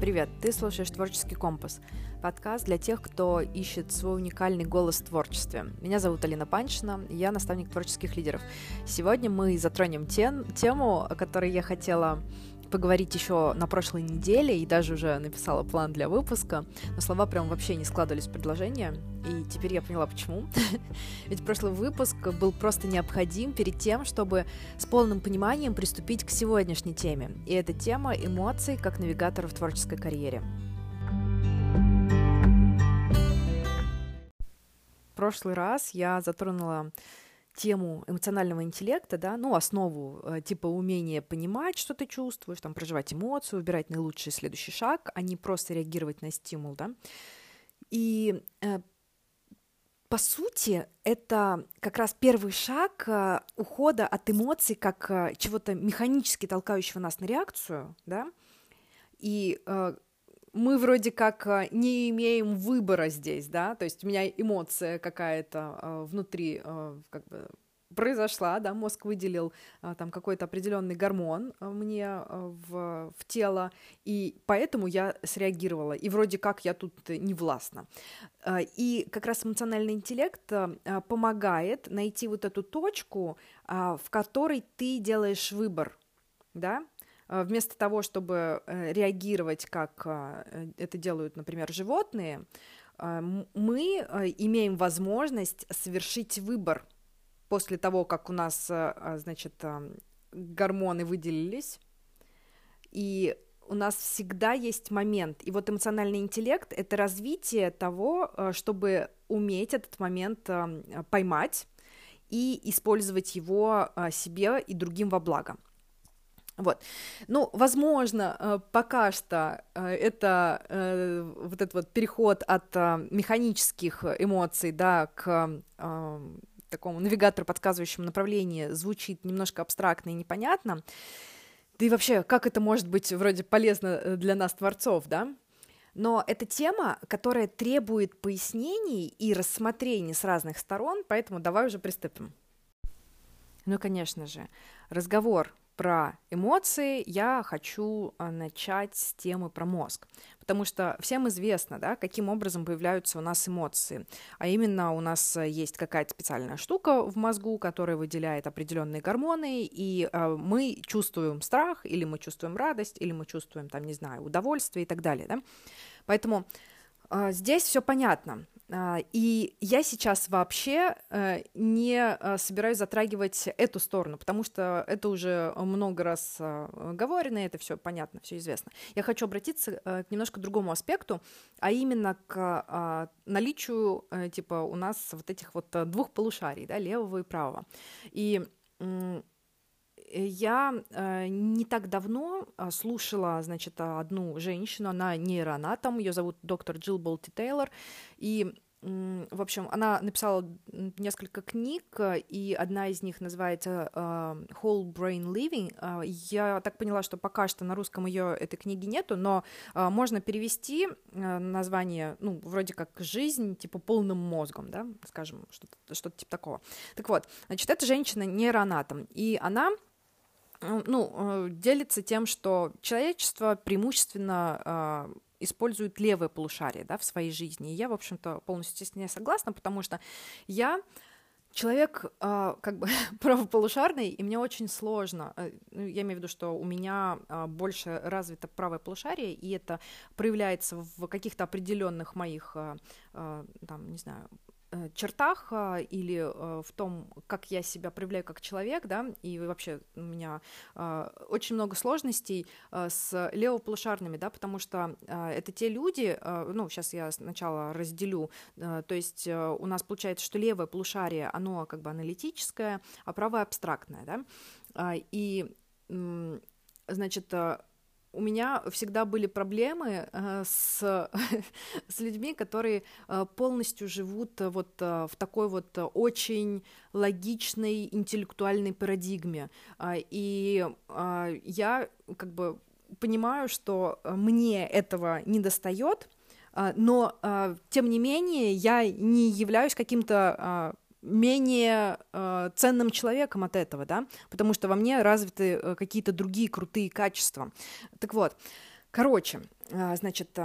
Привет, ты слушаешь «Творческий компас» — подкаст для тех, кто ищет свой уникальный голос в творчестве. Меня зовут Алина Панчина, я наставник творческих лидеров. Сегодня мы затронем тем, тему, о которой я хотела поговорить еще на прошлой неделе и даже уже написала план для выпуска, но слова прям вообще не складывались в предложение, и теперь я поняла почему. Ведь прошлый выпуск был просто необходим перед тем, чтобы с полным пониманием приступить к сегодняшней теме, и это тема эмоций как навигатора в творческой карьере. В прошлый раз я затронула тему эмоционального интеллекта, да, ну, основу э, типа умения понимать, что ты чувствуешь, там, проживать эмоцию, выбирать наилучший следующий шаг, а не просто реагировать на стимул, да. И э, по сути, это как раз первый шаг э, ухода от эмоций как чего-то механически толкающего нас на реакцию, да, и мы вроде как э, не имеем выбора здесь, да, то есть у меня эмоция какая-то э, внутри э, как бы произошла, да, мозг выделил там какой-то определенный гормон мне в, в тело, и поэтому я среагировала, и вроде как я тут не властна. И как раз эмоциональный интеллект помогает найти вот эту точку, в которой ты делаешь выбор, да, вместо того, чтобы э, реагировать, как э, это делают, например, животные, мы имеем возможность совершить выбор после того, как у нас, значит, гормоны выделились, и у нас всегда есть момент. И вот эмоциональный интеллект — это развитие того, чтобы уметь этот момент поймать и использовать его себе и другим во благо. Вот. Ну, возможно, э, пока что э, это э, вот этот вот переход от механических эмоций, да, к такому навигатору, подсказывающему направление, звучит немножко абстрактно и непонятно. Да и вообще, как это может быть вроде полезно для нас, творцов, да? Но это тема, которая требует пояснений и рассмотрений с разных сторон, поэтому давай уже приступим. Ну, конечно же, разговор про эмоции, я хочу а, начать с темы про мозг. Потому что всем известно, да, каким образом появляются у нас эмоции. А именно у нас э, есть какая-то специальная штука в мозгу, которая выделяет определенные гормоны, и э, мы чувствуем страх, или мы чувствуем радость, или мы чувствуем, там, не знаю, удовольствие и так далее. Да? Поэтому э, здесь все понятно. А, и я сейчас вообще э, не э, собираюсь затрагивать эту сторону, потому что это уже много раз э, говорено, это все понятно, все известно. Я хочу обратиться к немножко другому аспекту, а именно к а, наличию, типа, у нас вот этих вот двух полушарий, да, левого и правого. И я э, не так давно э, слушала, значит, одну женщину, она нейроанатом, ее зовут доктор Джилл Болти Тейлор, и в общем, она написала несколько книг, и одна из них называется uh, Whole Brain Living. Я так поняла, что пока что на русском ее этой книги нету, но можно перевести название, ну, вроде как «Жизнь», типа «полным мозгом», да, скажем, что-то, что типа такого. Так вот, значит, эта женщина нейроанатом, и она ну, э, делится тем, что человечество преимущественно э, использует левое полушарие да, в своей жизни. И я, в общем-то, полностью с ней согласна, потому что я человек э, как бы правополушарный, и мне очень сложно. Ну, я имею в виду, что у меня больше развито правое полушарие, и это проявляется в каких-то определенных моих, там, не знаю, Э, чертах а, или э, в том, как я себя проявляю как человек, да, и вообще у меня а, очень много сложностей а, с левополушарными, да, потому что это те люди, ну, сейчас я сначала разделю, то есть э, у нас получается, что левое полушарие, оно как бы аналитическое, а правое абстрактное, да, и значит, у меня всегда были проблемы э, с, с людьми, которые э, полностью живут э, вот в такой вот очень логичной интеллектуальной парадигме. Э, и э, я как бы понимаю, что мне этого не достает, э, но тем не менее я не являюсь каким-то менее э, ценным человеком от этого, да, потому что во мне развиты э, какие-то другие крутые качества. Так вот, Короче, а, значит,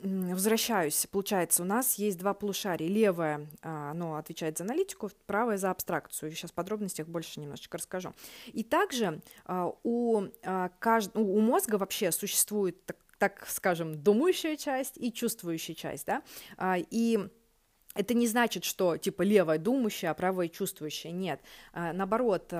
возвращаюсь, получается, у нас есть два полушария. Левое, а, оно отвечает за аналитику, правое за абстракцию. Сейчас в подробностях больше немножечко расскажу. И также а, у, кажд... у мозга вообще существует, так, так скажем, думающая часть и чувствующая часть, да, и это не значит, что типа левая думающая, а правая чувствующая. Нет. Наоборот,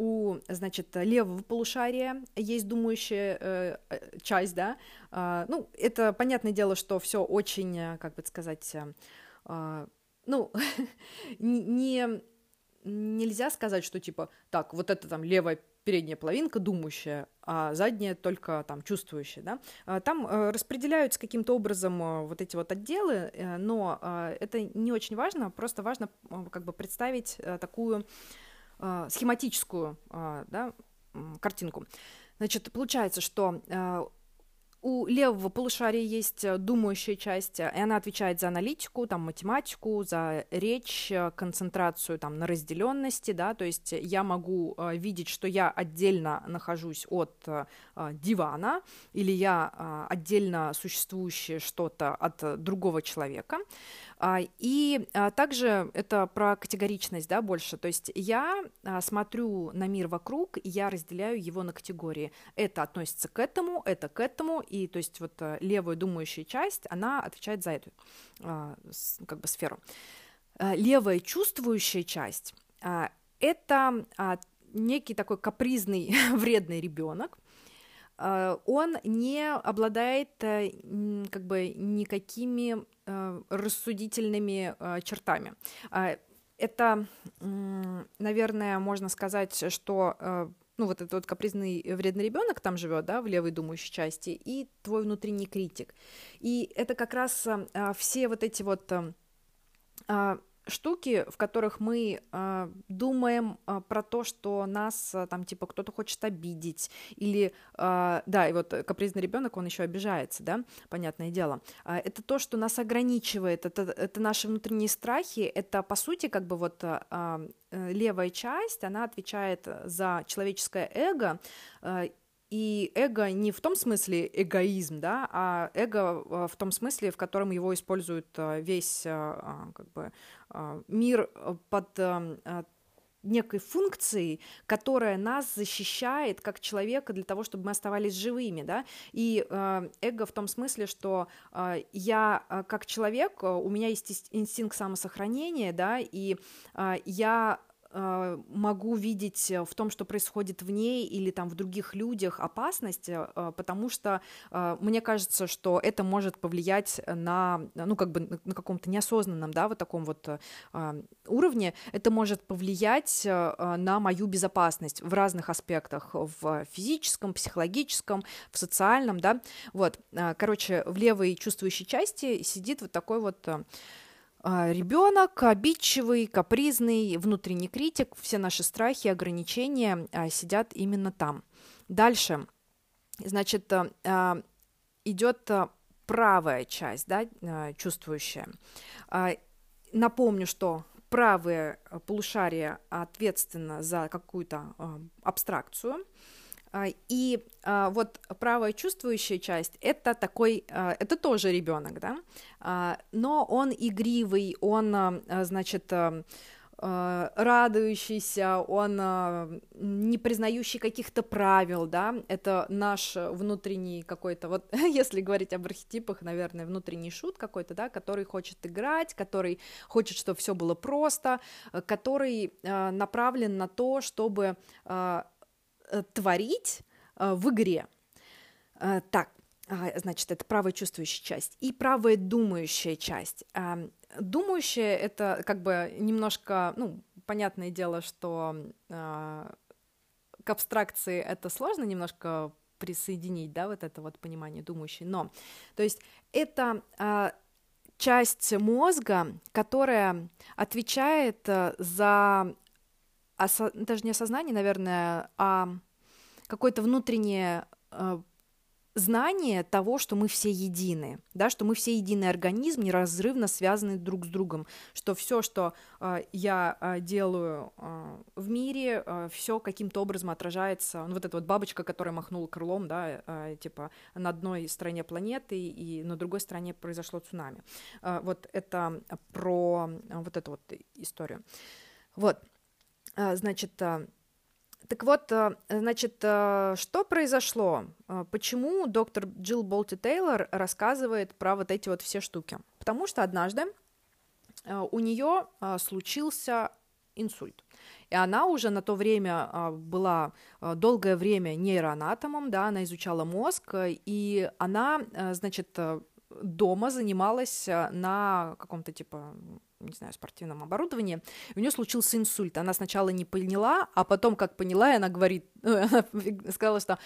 у, значит, левого полушария есть думающая э, э, часть, да, э, ну, это понятное дело, что все очень, э, как бы сказать, э, ну, не, нельзя сказать, что типа, так, вот это там левая передняя половинка думающая, а задняя только там чувствующая, да. А там э, распределяются каким-то образом э, вот эти вот отделы, э, но это не очень важно, просто важно как бы представить такую схематическую да, картинку. Значит, получается, что у левого полушария есть э, думающая часть, э, и она отвечает за аналитику, там, математику, за речь, э, концентрацию там, на разделенности, да, то есть я могу э, видеть, что я отдельно нахожусь от э, дивана, или я э, отдельно существующее что-то от другого человека. А, и а, также это про категоричность, да, больше. То есть я а, смотрю на мир вокруг, и я разделяю его на категории. Это относится к этому, это к этому, и то есть вот левая думающая часть, она отвечает за эту как бы сферу. Левая чувствующая часть — это некий такой капризный, вредный ребенок, он не обладает э, как бы никакими Э, рассудительными э, чертами. Это, наверное, можно сказать, что э, ну, вот этот вот капризный вредный ребенок там живет, да, в левой думающей части, и твой внутренний критик. И это как раз все вот эти вот штуки, в которых мы э, думаем э, про то, что нас э, там типа кто-то хочет обидеть или э, да, и вот капризный ребенок он еще обижается, да, понятное дело. Э, это то, что нас ограничивает, это это наши внутренние страхи, это по сути как бы вот э, левая часть, она отвечает за человеческое эго э, и эго не в том смысле эгоизм, да, а эго в том смысле, в котором его использует э, весь как бы, мир под некой функцией, которая нас защищает как человека для того, чтобы мы оставались живыми, да, и эго в том смысле, что я как человек, у меня есть инстинкт самосохранения, да, и я Э, могу видеть э, в том, что происходит в ней или там в других людях опасность, э, потому что мне кажется, что это может повлиять на, ну, как бы на каком-то неосознанном, да, вот таком вот уровне, это может повлиять на мою безопасность в разных аспектах, в физическом, психологическом, в социальном, да, вот, короче, в левой чувствующей части сидит вот такой вот а, ребенок обидчивый, капризный, внутренний критик, все наши страхи, ограничения а, сидят именно там. Дальше, значит, а, идет правая часть, да, чувствующая. Напомню, что правое полушарие ответственно за какую-то абстракцию, а, и а, вот правая чувствующая часть это такой, а, это тоже ребенок, да, но он игривый, он, значит, радующийся, он не признающий каких-то правил, да, это наш внутренний какой-то, вот если говорить об архетипах, наверное, внутренний шут какой-то, да, который хочет играть, который хочет, чтобы все было просто, который направлен на то, чтобы творить э, в игре. Э, так, а, значит, это правая чувствующая часть и правая думающая часть. Думающая — это как бы немножко, ну, понятное дело, что к абстракции это сложно немножко присоединить, да, вот это вот понимание думающей, но, то есть это часть мозга, которая отвечает за осо... даже не осознание, наверное, а какое-то внутреннее э, знание того, что мы все едины, да, что мы все единый организм, неразрывно связаны друг с другом, что все, что э, я э, делаю э, в мире, э, все каким-то образом отражается. Ну, вот эта вот бабочка, которая махнула крылом, да, э, типа на одной стороне планеты и на другой стороне произошло цунами. Э, вот это про э, вот эту вот историю. Вот, значит. Э, так вот, э, значит, что произошло? Почему доктор Джилл Болти Тейлор рассказывает про вот эти вот все штуки? Потому что однажды у нее случился инсульт. И она уже на то время была долгое время нейроанатомом, да, она изучала мозг, и она, значит, дома занималась на каком-то типа не знаю, спортивном оборудовании, у нее случился инсульт. Она сначала не поняла, а потом, как поняла, она говорит, она сказала, что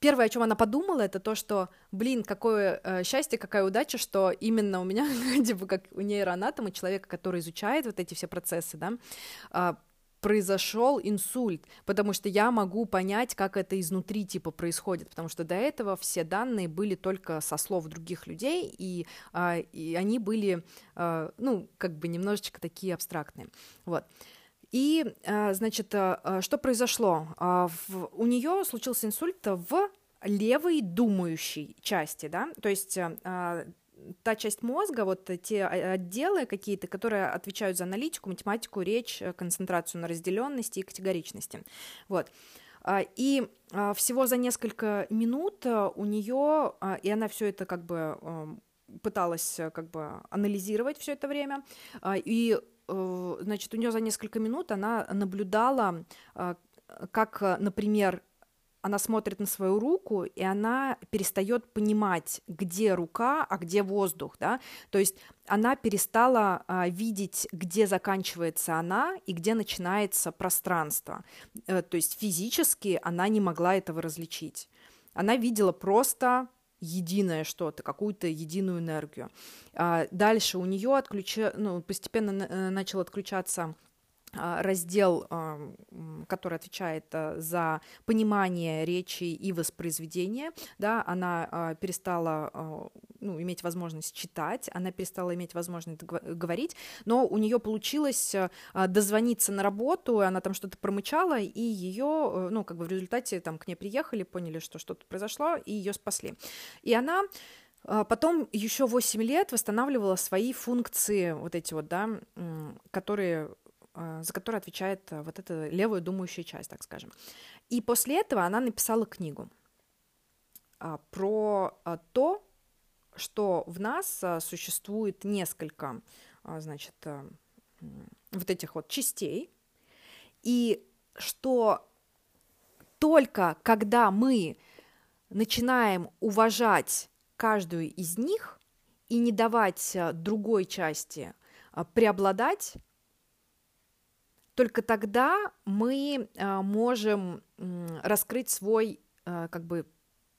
первое, о чем она подумала, это то, что, блин, какое э, счастье, какая удача, что именно у меня, типа, как у нейроанатома, человека, который изучает вот эти все процессы, да, а, произошел инсульт, потому что я могу понять, как это изнутри типа происходит, потому что до этого все данные были только со слов других людей, и, а, и они были, а, ну, как бы немножечко такие абстрактные, вот. И, а, значит, а, а что произошло? А, в, у нее случился инсульт в левой думающей части, да, то есть а, та часть мозга, вот те отделы какие-то, которые отвечают за аналитику, математику, речь, э, концентрацию на разделенности и категоричности. Вот. А, и а, всего за несколько минут э, у нее, а, и она все это как бы эм, пыталась э, как бы анализировать все это время, и значит, у нее за несколько минут она наблюдала, как, например, она смотрит на свою руку, и она перестает понимать, где рука, а где воздух, да, то есть она перестала а, видеть, где заканчивается она и где начинается пространство, э, то есть физически она не могла этого различить. Она видела просто единое что-то, какую-то единую энергию. А, дальше у нее отключ... ну, постепенно э, начал отключаться раздел, который отвечает а, за понимание речи и воспроизведение, да, она а, перестала ну, иметь возможность читать, она перестала иметь возможность говорить, но у нее получилось дозвониться на работу, она там что-то промычала, и ее, э, ну, как бы в результате там к ней приехали, поняли, что что-то произошло, и ее спасли. И она Потом еще 8 лет восстанавливала свои функции, вот эти вот, да, которые а, за которую отвечает а, вот эта левая думающая часть, так скажем. И после этого она написала книгу а, про то, что в нас существует несколько, значит, вот этих вот частей, и что только когда мы начинаем уважать каждую из них и не давать другой части преобладать, только тогда мы а, можем раскрыть свой а, как бы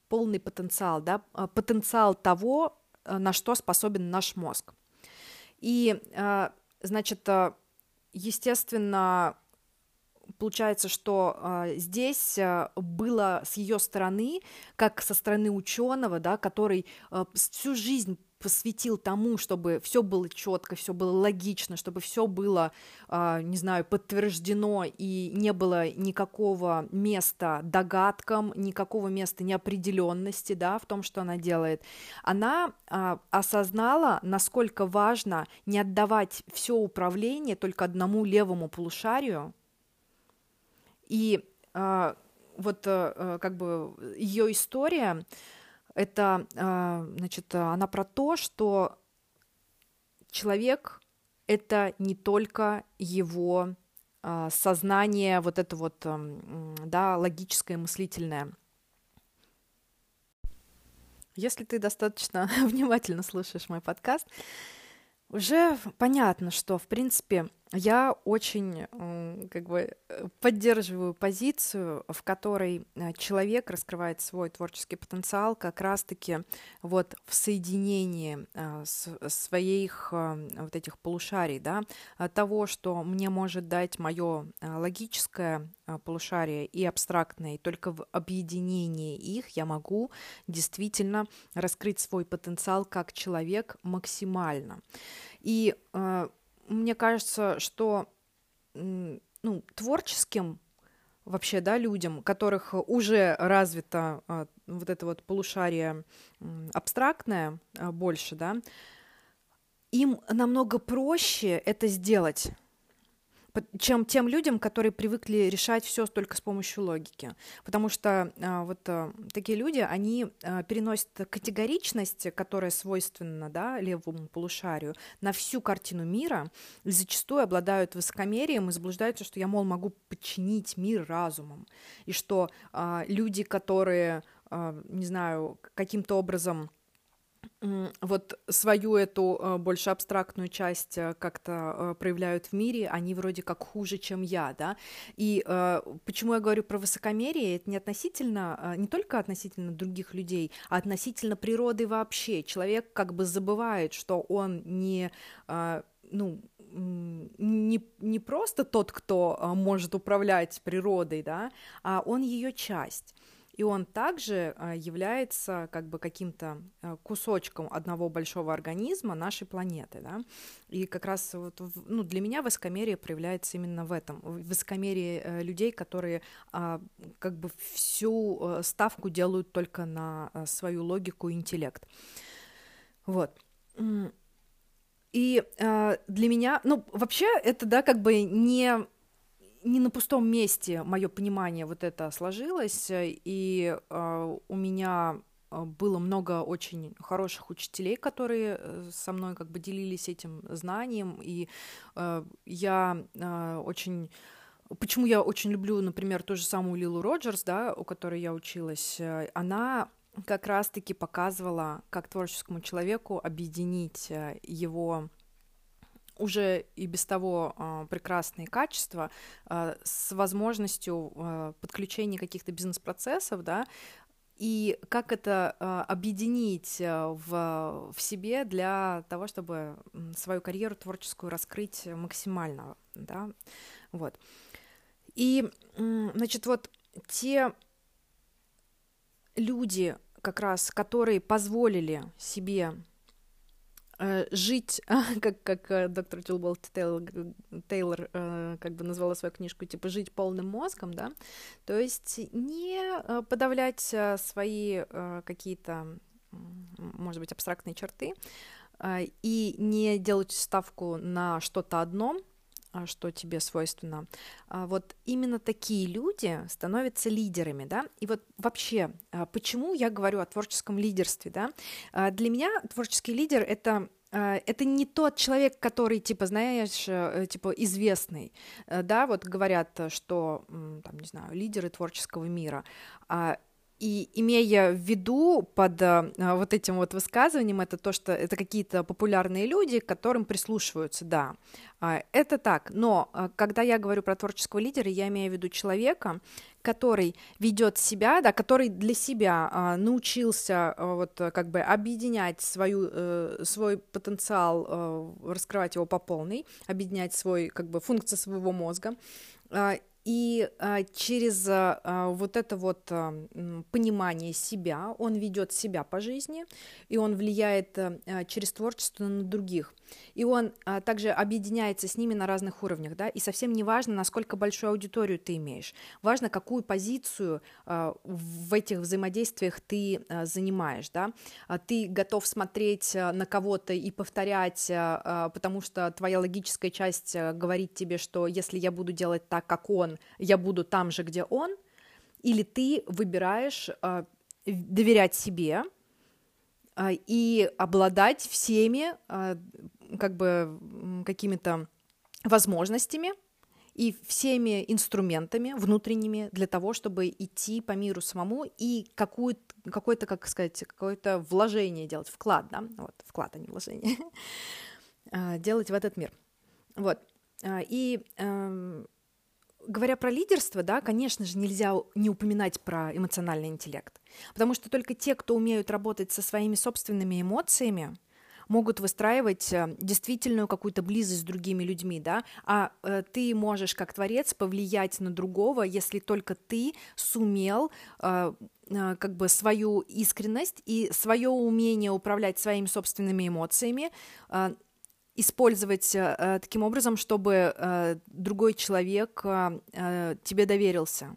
полный потенциал, да, а, потенциал того, на что способен наш мозг. И, значит, естественно, получается, что здесь было с ее стороны, как со стороны ученого, да, который всю жизнь посвятил тому, чтобы все было четко, все было логично, чтобы все было, э, не знаю, подтверждено и не было никакого места догадкам, никакого места неопределенности, да, в том, что она делает. Она э, осознала, насколько важно не отдавать все управление только одному левому полушарию, и э, вот э, как бы ее история это, а, значит, она про то, что человек — это не только его а, сознание, вот это вот, да, логическое, мыслительное. Если ты достаточно внимательно слушаешь мой подкаст, уже понятно, что, в принципе, я очень как бы поддерживаю позицию, в которой э, человек раскрывает свой творческий потенциал как раз-таки вот в соединении э, своих э, вот этих полушарий, да, того, что мне может дать мое логическое полушарие и абстрактное, и только в объединении их я могу действительно раскрыть свой потенциал как человек максимально. И мне кажется, что ну, творческим вообще, да, людям, которых уже развито а, вот это вот полушарие абстрактное а, больше, да, им намного проще это сделать чем тем людям, которые привыкли решать все только с помощью логики. Потому что а, вот а, такие люди, они а, переносят категоричность, которая свойственна да, левому полушарию, на всю картину мира, и зачастую обладают высокомерием и заблуждаются, что я, мол, могу подчинить мир разумом, и что а, люди, которые, а, не знаю, каким-то образом вот свою эту э, больше абстрактную часть э, как-то э, проявляют в мире, они вроде как хуже, чем я, да. И почему я говорю про высокомерие, это не относительно, не только относительно других людей, а относительно природы вообще. Человек как бы забывает, что он не, ну, не, не просто тот, кто может управлять природой, да, а он ее часть и он также а, является как бы каким-то а, кусочком одного большого организма нашей планеты, да, и как раз вот, ну, для меня высокомерие проявляется именно в этом, высокомерие э, людей, которые а, как бы всю э, ставку делают только на свою логику и интеллект, вот. И э, для меня, ну, вообще это, да, как бы не не на пустом месте мое понимание вот это сложилось, и э, у меня а, было много очень хороших учителей, которые э, со мной как бы делились этим знанием, и э, я э, очень Почему я очень люблю, например, ту же самую Лилу Роджерс, да, у которой я училась, э, она как раз-таки показывала, как творческому человеку объединить э, его уже и без того э, прекрасные качества э, с возможностью э, подключения каких-то бизнес-процессов, да, и как это э, объединить в, в себе для того, чтобы свою карьеру творческую раскрыть максимально, да, вот. И, значит, вот те люди, как раз, которые позволили себе жить, как, как э, доктор Джилбол Тейлор, Тейлор э, как бы назвала свою книжку, типа жить полным мозгом, да, то есть не подавлять свои какие-то, может быть, абстрактные черты и не делать ставку на что-то одно, что тебе свойственно. Вот именно такие люди становятся лидерами, да. И вот вообще, почему я говорю о творческом лидерстве, да? Для меня творческий лидер это это не тот человек, который, типа, знаешь, э, типа, известный, э, да, вот говорят, что, там, не знаю, лидеры творческого мира, и имея в виду под а, вот этим вот высказыванием, это то, что это какие-то популярные люди, к которым прислушиваются, да, а, это так. Но а, когда я говорю про творческого лидера, я имею в виду человека, который ведет себя, да, который для себя а, научился а, вот как бы объединять свою, а, свой потенциал, а, раскрывать его по полной, объединять свой как бы функции своего мозга и а, через а, вот это вот а, понимание себя, он ведет себя по жизни, и он влияет а, через творчество на других. И он а, также объединяется с ними на разных уровнях, да, и совсем не важно, насколько большую аудиторию ты имеешь, важно, какую позицию а, в этих взаимодействиях ты а, занимаешь, да, а, ты готов смотреть на кого-то и повторять, а, потому что твоя логическая часть говорит тебе, что если я буду делать так, как он, я буду там же, где он, или ты выбираешь э, доверять себе э, и обладать всеми э, как бы какими-то возможностями и всеми инструментами внутренними для того, чтобы идти по миру самому и какое-то, как сказать, какое-то вложение делать, вклад, да, вот, вклад, а не вложение, делать в этот мир. Вот. И эм, говоря про лидерство, да, конечно же, нельзя не упоминать про эмоциональный интеллект, потому что только те, кто умеют работать со своими собственными эмоциями, могут выстраивать э, действительную какую-то близость с другими людьми, да, а э, ты можешь как творец повлиять на другого, если только ты сумел э, как бы свою искренность и свое умение управлять своими собственными эмоциями использовать э, таким образом, чтобы э, другой человек э, э, тебе доверился,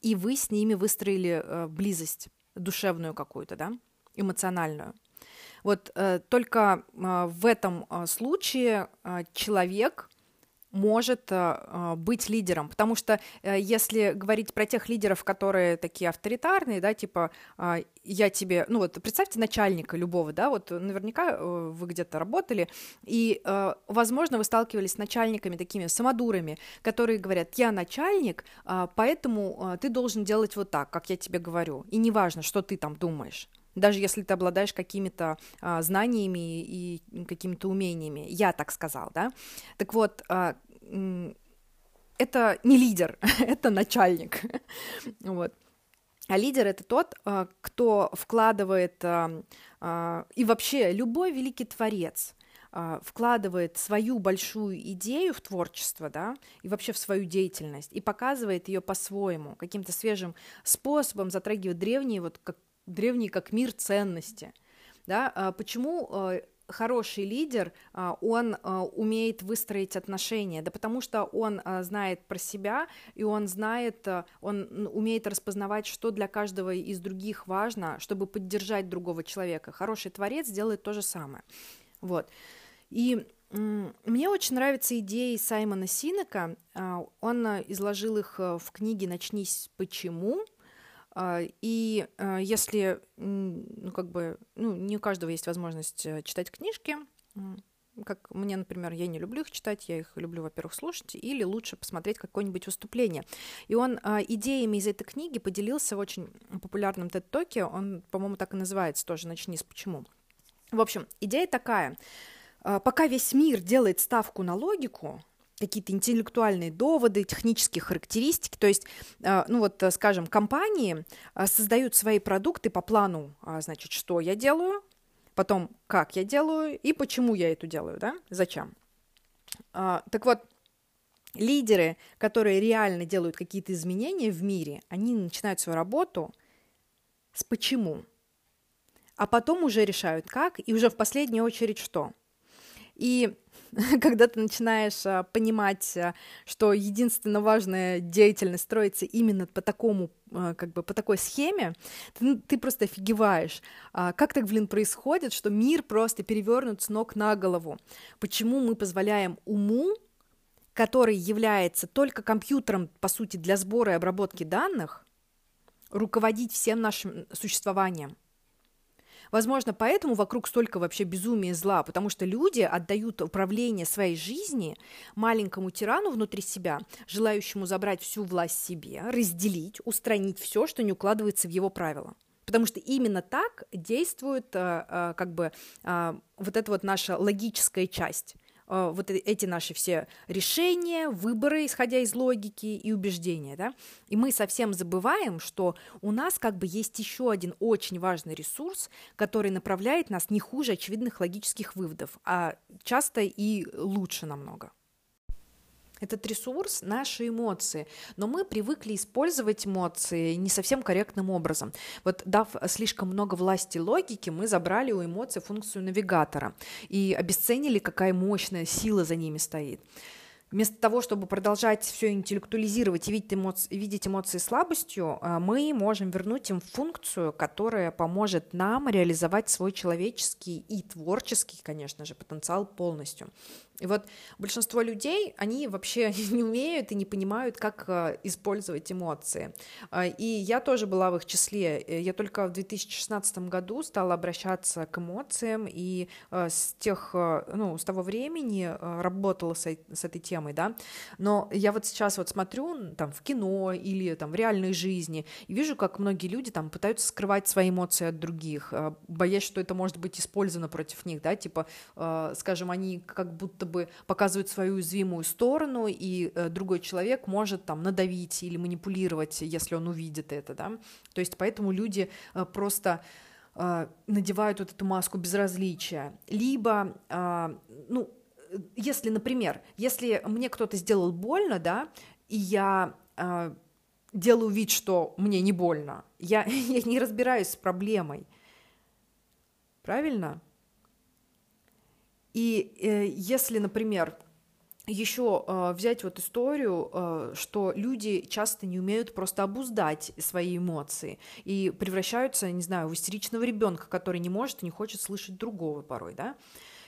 и вы с ними выстроили э, близость душевную какую-то, да, эмоциональную. Вот э, только э, в этом э, случае э, человек может э, быть лидером, потому что э, если говорить про тех лидеров, которые такие авторитарные, да, типа э, я тебе, ну вот представьте начальника любого, да, вот наверняка э, вы где-то работали, и, э, возможно, вы сталкивались с начальниками такими самодурами, которые говорят, я начальник, э, поэтому э, ты должен делать вот так, как я тебе говорю, и неважно, что ты там думаешь даже если ты обладаешь какими-то а, знаниями и какими-то умениями. Я так сказал, да. Так вот, а, это не лидер, это начальник. вот. А лидер это тот, а, кто вкладывает, а, а, и вообще любой великий творец вкладывает свою большую идею в творчество, да, и вообще в свою деятельность, и показывает ее по-своему, каким-то свежим способом, затрагивает древние, вот как древние как мир ценности. Да? Почему хороший лидер, а, он а, умеет выстроить отношения, да потому что он а, знает про себя, и он знает, он умеет распознавать, что для каждого из других важно, чтобы поддержать другого человека. Хороший творец делает то же самое. Вот. И мне очень нравятся идеи Саймона Синека. Он изложил их в книге «Начнись почему», и а, если, ну, как бы, ну, не у каждого есть возможность э, читать книжки, как мне, например, я не люблю их читать, я их люблю, во-первых, слушать, или лучше посмотреть какое-нибудь выступление. И он а, идеями из этой книги поделился в очень популярном TED-токе, он, по-моему, так и называется тоже «Начни с почему». В общем, идея такая. Пока весь мир делает ставку на логику, какие-то интеллектуальные доводы, технические характеристики. То есть, а, ну вот, э, скажем, компании а, создают свои продукты по плану, значит, что я делаю, потом как я делаю и почему я это делаю, да, зачем. Так вот, лидеры, которые реально делают какие-то изменения в мире, они начинают свою работу с почему, а потом уже решают как, и уже в последнюю очередь что. И когда ты начинаешь а, понимать, а, что единственно важная деятельность строится именно по такому, а, как бы по такой схеме, ты, ну, ты просто офигеваешь. Как так, блин, происходит, что мир просто перевернут с ног на голову? Почему мы позволяем уму который является только компьютером, по сути, для сбора и обработки данных, руководить всем нашим существованием. Возможно, поэтому вокруг столько вообще безумия и зла, потому что люди отдают управление своей жизни маленькому тирану внутри себя, желающему забрать всю власть себе, разделить, устранить все, что не укладывается в его правила. Потому что именно так действует э, э, как бы э, вот эта вот наша логическая часть. Э, вот э, эти наши все решения, выборы, исходя из логики и убеждения, да, и мы совсем забываем, что у нас как бы есть еще один очень важный ресурс, который направляет нас не хуже очевидных логических выводов, а часто и лучше намного. Этот ресурс — наши эмоции, но мы привыкли использовать эмоции не совсем корректным образом. Вот дав слишком много власти логики, мы забрали у эмоций функцию навигатора и обесценили, какая мощная сила за ними стоит. Вместо того, чтобы продолжать все интеллектуализировать и видеть эмоции, видеть эмоции слабостью, а, мы можем вернуть им функцию, которая поможет нам реализовать свой человеческий и творческий, конечно же, потенциал полностью. И вот большинство людей, они вообще не умеют и не понимают, как э, использовать эмоции. А, и я тоже была в их числе. Э, я только в 2016 году стала обращаться к эмоциям, и э, с тех, ну, с того времени работала с этой темой, да. Но я вот сейчас вот смотрю там в кино или там в реальной жизни и вижу, как многие люди там пытаются скрывать свои эмоции от других, боясь, что это может быть использовано против них, да, типа, скажем, они как будто бы показывают свою уязвимую сторону, и э, другой человек может там надавить или манипулировать, если он увидит это, да. То есть поэтому люди э, просто э, надевают вот эту маску безразличия. Либо, э, ну, если, например, если мне кто-то сделал больно, да, и я э, делаю вид, что мне не больно, я, я не разбираюсь с проблемой, правильно? И э, если, например, еще э, взять вот историю, э, что люди часто не умеют просто обуздать свои эмоции и превращаются, не знаю, в истеричного ребенка, который не может и не хочет слышать другого порой, да.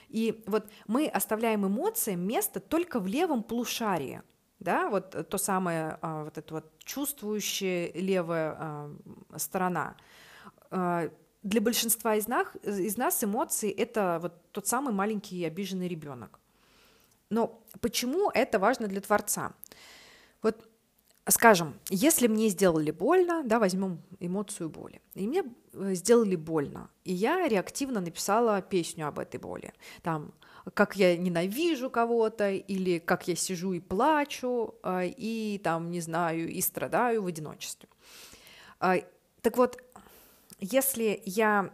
И вот мы оставляем эмоциям место только в левом полушарии, да, вот то самое, э, вот это вот чувствующая левая э, сторона. Э, для большинства из нас, из нас эмоции это вот тот самый маленький обиженный ребенок. Но почему это важно для Творца? Вот, скажем, если мне сделали больно, да, возьмем эмоцию боли, и мне э, сделали больно, и я реактивно написала песню об этой боли, там, как я ненавижу кого-то, или как я сижу и плачу, э, и там, не знаю, и страдаю в одиночестве. А, так вот, если я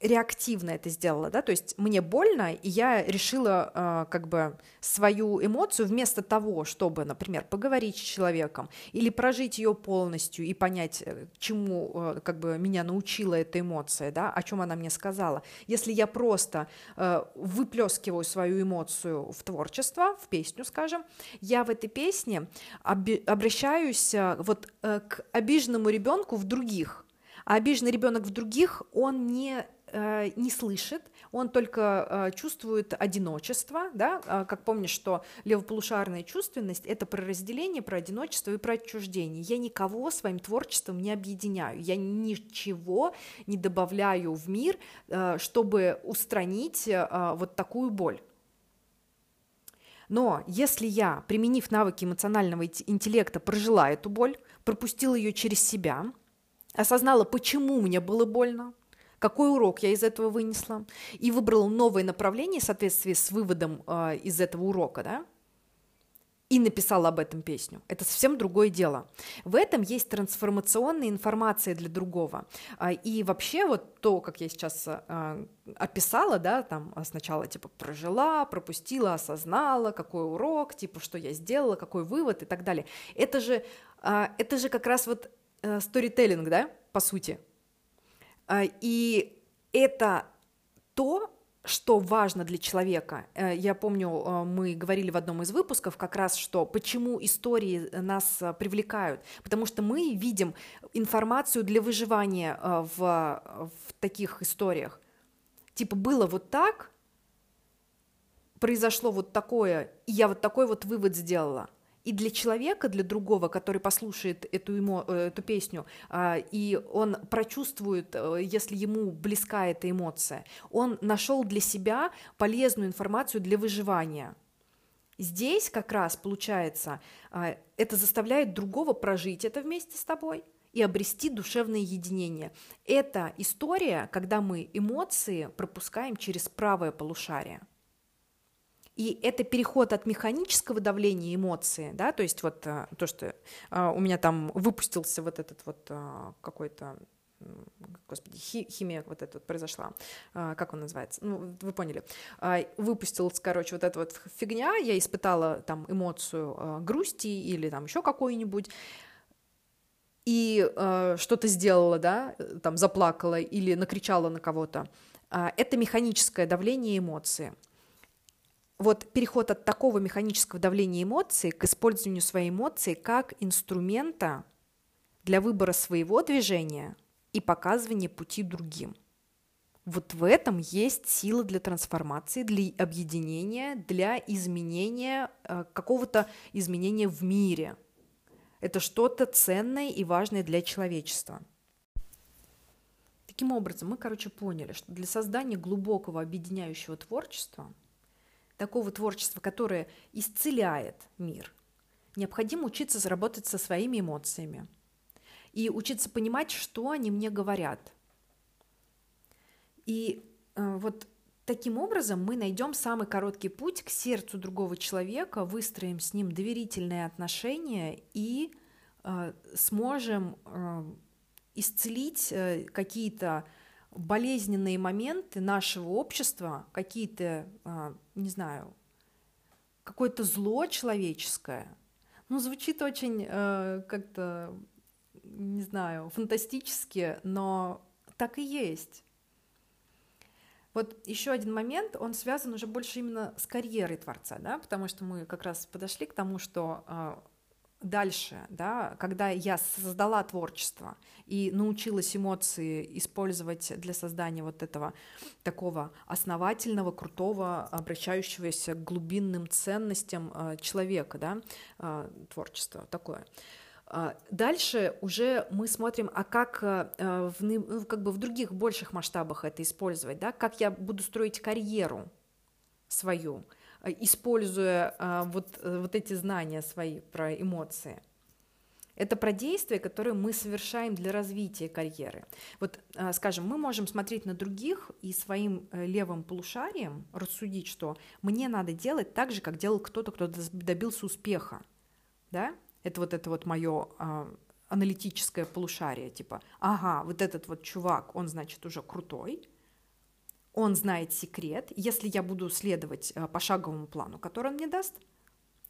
реактивно это сделала, да, то есть мне больно, и я решила э, как бы свою эмоцию вместо того, чтобы, например, поговорить с человеком или прожить ее полностью и понять, э, чему э, как бы меня научила эта эмоция, да, о чем она мне сказала. Если я просто э, выплескиваю свою эмоцию в творчество, в песню, скажем, я в этой песне об- обращаюсь э, вот э, к обиженному ребенку в других а обиженный ребенок в других, он не э, не слышит, он только э, чувствует одиночество, да, а, как помнишь, что левополушарная чувственность – это про разделение, про одиночество и про отчуждение. Я никого своим творчеством не объединяю, я ничего не добавляю в мир, э, чтобы устранить вот такую боль. Но если я, применив навыки эмоционального интеллекта, прожила эту боль, пропустила ее через себя – осознала, почему мне было больно, какой урок я из этого вынесла, и выбрала новое направление в соответствии с выводом э, из этого урока, да, и написала об этом песню. Это совсем другое дело. В этом есть трансформационная информация для другого. А, и вообще вот то, как я сейчас а, описала, да, там сначала типа прожила, пропустила, осознала, какой урок, типа что я сделала, какой вывод и так далее. Это же, это же как раз вот сторителлинг, да, по сути. А, и это то, что важно для человека. Э, я помню, э, мы говорили в одном из выпусков как раз, что почему истории нас привлекают. Потому что мы видим информацию для выживания в, в таких историях. Типа было вот так, произошло вот такое, и я вот такой вот вывод сделала – и для человека, для другого, который послушает эту, эмо, э, эту песню, а, и он прочувствует, э, если ему близка эта эмоция, он нашел для себя полезную информацию для выживания. Здесь как раз получается, а, это заставляет другого прожить это вместе с тобой и обрести душевное единение. Это история, когда мы эмоции пропускаем через правое полушарие. И это переход от механического давления эмоции, да, то есть вот э, то, что uh, у меня там выпустился вот этот вот uh, какой-то господи, химия вот эта вот произошла, как он называется, ну, вы поняли, выпустилась, короче, вот эта вот фигня, я испытала там эмоцию грусти или там еще какую-нибудь, и э, что-то сделала, да, там заплакала или накричала на кого-то, э, это механическое давление эмоции – вот переход от такого механического давления эмоций к использованию своей эмоции как инструмента для выбора своего движения и показывания пути другим. Вот в этом есть сила для трансформации, для объединения, для изменения, э, какого-то изменения в мире. Это что-то ценное и важное для человечества. Таким образом, мы, короче, поняли, что для создания глубокого объединяющего творчества – такого творчества, которое исцеляет мир, необходимо учиться работать со своими эмоциями и учиться понимать, что они мне говорят. И э, вот Таким образом, мы найдем самый короткий путь к сердцу другого человека, выстроим с ним доверительные отношения и э, сможем э, исцелить э, какие-то болезненные моменты нашего общества, какие-то, э, не знаю, какое-то зло человеческое. Ну, звучит очень э, как-то, не знаю, фантастически, но так и есть. Вот еще один момент, он связан уже больше именно с карьерой творца, да, потому что мы как раз подошли к тому, что э, дальше, да, когда я создала творчество и научилась эмоции использовать для создания вот этого такого основательного, крутого, обращающегося к глубинным ценностям э, человека, да, э, творчество такое. А, дальше уже мы смотрим, а как э, в, ну, как бы в других больших масштабах это использовать, да, как я буду строить карьеру свою, э, используя э, вот, вот эти знания свои про эмоции. Это про действия, которые мы совершаем для развития карьеры. Вот, скажем, мы можем смотреть на других и своим левым полушарием рассудить, что мне надо делать так же, как делал кто-то, кто добился успеха. Да? Это вот это вот мое аналитическое полушарие, типа, ага, вот этот вот чувак, он, значит, уже крутой, он знает секрет, если я буду следовать а, пошаговому плану, который он мне даст,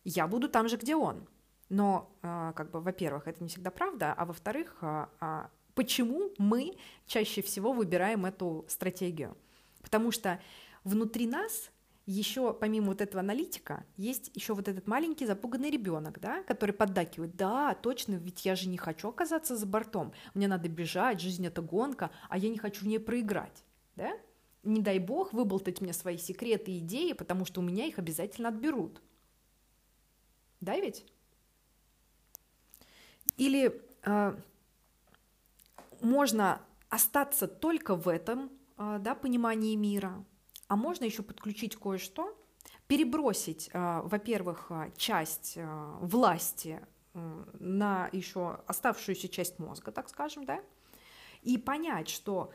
я буду там же, где он. Но, а, как бы, во-первых, это не всегда правда, а во-вторых, а, а, почему мы чаще всего выбираем эту стратегию? Потому что внутри нас еще помимо вот этого аналитика есть еще вот этот маленький запуганный ребенок, да, который поддакивает, да, точно, ведь я же не хочу оказаться за бортом, мне надо бежать, жизнь это гонка, а я не хочу в ней проиграть, да? Не дай бог выболтать мне свои секреты и идеи, потому что у меня их обязательно отберут. Да ведь? Или э, можно остаться только в этом э, да, понимании мира, а можно еще подключить кое-что, перебросить, а, во-первых, часть а, власти на еще оставшуюся часть мозга, так скажем, да, и понять, что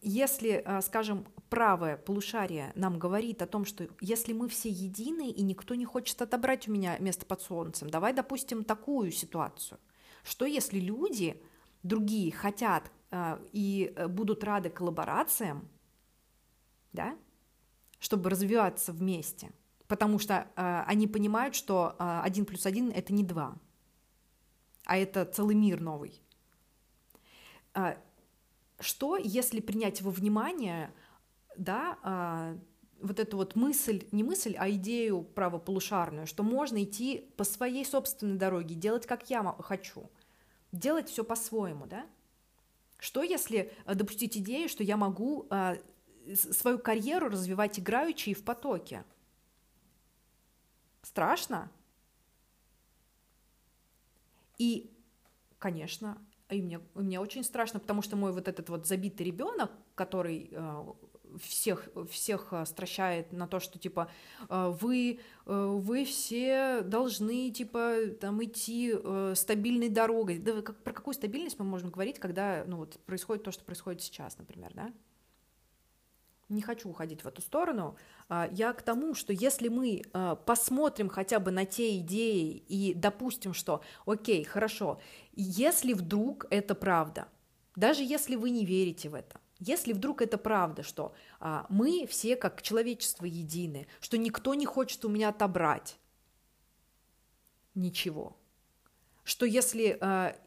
если, скажем, правое полушарие нам говорит о том, что если мы все едины и никто не хочет отобрать у меня место под солнцем, давай допустим такую ситуацию, что если люди другие хотят и э, будут рады коллаборациям, да, чтобы развиваться вместе, потому что они понимают, что один плюс один это не два, а это целый мир новый. Э, что, если принять во внимание, да, э, вот эту вот мысль, не мысль, а идею правополушарную, что можно идти по своей собственной дороге, делать как я хочу, делать все по-своему, да? Что если э, допустить идею, что я могу свою карьеру развивать играючи и в потоке. Страшно? И, конечно, и мне, мне очень страшно, потому что мой вот этот вот забитый ребенок, который э, всех, всех стращает на то, что, типа, э, вы, э, вы все должны, типа, там, идти э, стабильной дорогой. Да как, про какую стабильность мы можем говорить, когда, ну, вот, происходит то, что происходит сейчас, например, да? Не хочу уходить в эту сторону. А, я к тому, что если мы а, посмотрим хотя бы на те идеи и допустим, что, окей, хорошо, если вдруг это правда, даже если вы не верите в это, если вдруг это правда, что а, мы все как человечество едины, что никто не хочет у меня отобрать ничего, что если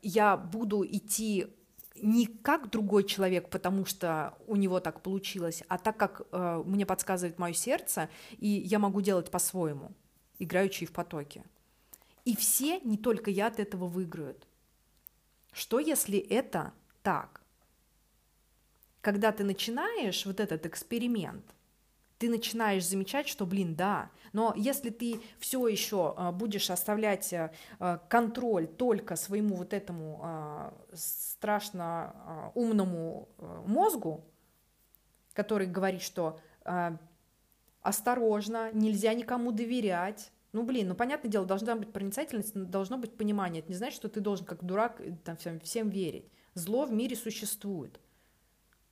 я буду идти не как другой человек, потому что у него так получилось, а так как э, мне подсказывает мое сердце, и я могу делать по-своему, играющий в потоке. И все, не только я, от этого выиграют. Что если это так? Когда ты начинаешь вот этот эксперимент, ты начинаешь замечать, что, блин, да, но если ты все еще а, будешь оставлять а, а, контроль только своему вот этому страшно умному мозгу, который говорит, что осторожно, нельзя никому доверять, ну, блин, ну, понятное дело, должна быть проницательность, должно быть понимание. Это не значит, что ты должен, как дурак, там, всем, всем верить. Зло в мире существует.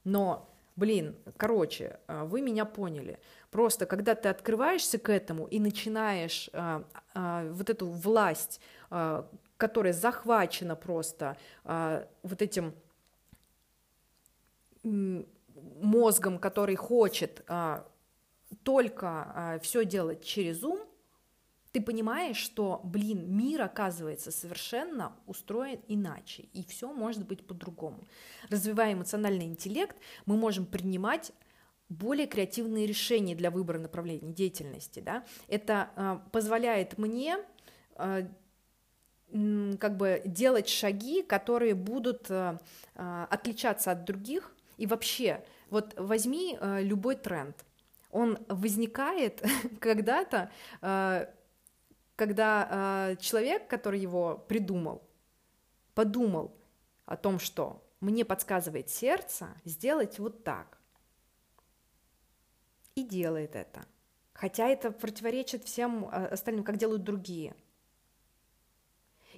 Но Блин, короче, а, вы меня поняли. Просто когда ты открываешься к этому и начинаешь а, а, вот эту власть, а, которая захвачена просто а, вот этим мозгом, который хочет а, только а, все делать через ум, ты понимаешь, что, блин, мир оказывается совершенно устроен иначе, и все может быть по-другому. Развивая эмоциональный интеллект, мы можем принимать более креативные решения для выбора направления деятельности. Да? Это э, позволяет мне э, как бы делать шаги, которые будут э, отличаться от других. И вообще, вот возьми э, любой тренд. Он возникает когда-то когда э, человек, который его придумал, подумал о том, что мне подсказывает сердце сделать вот так. И делает это. Хотя это противоречит всем остальным, как делают другие.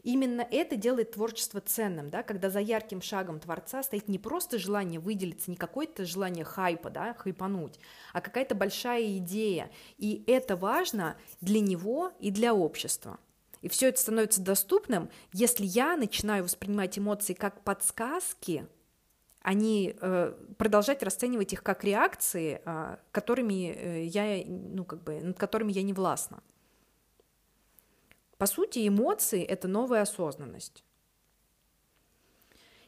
Именно это делает творчество ценным, да, когда за ярким шагом творца стоит не просто желание выделиться, не какое-то желание хайпа, да, хайпануть, а какая-то большая идея. И это важно для него и для общества. И все это становится доступным, если я начинаю воспринимать эмоции как подсказки, а не э, продолжать расценивать их как реакции, э, которыми я, ну, как бы, над которыми я не властна. По сути, эмоции — это новая осознанность.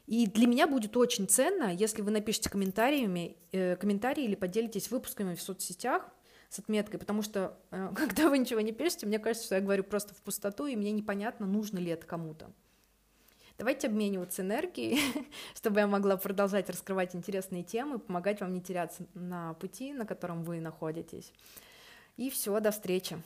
И для меня будет очень ценно, если вы напишите комментариями, э, комментарии или поделитесь выпусками в соцсетях с отметкой, потому что э, когда вы ничего не пишете, мне кажется, что я говорю просто в пустоту, и мне непонятно, нужно ли это кому-то. Давайте обмениваться энергией, чтобы я могла продолжать раскрывать интересные темы, помогать вам не теряться на пути, на котором вы находитесь. И все, до встречи.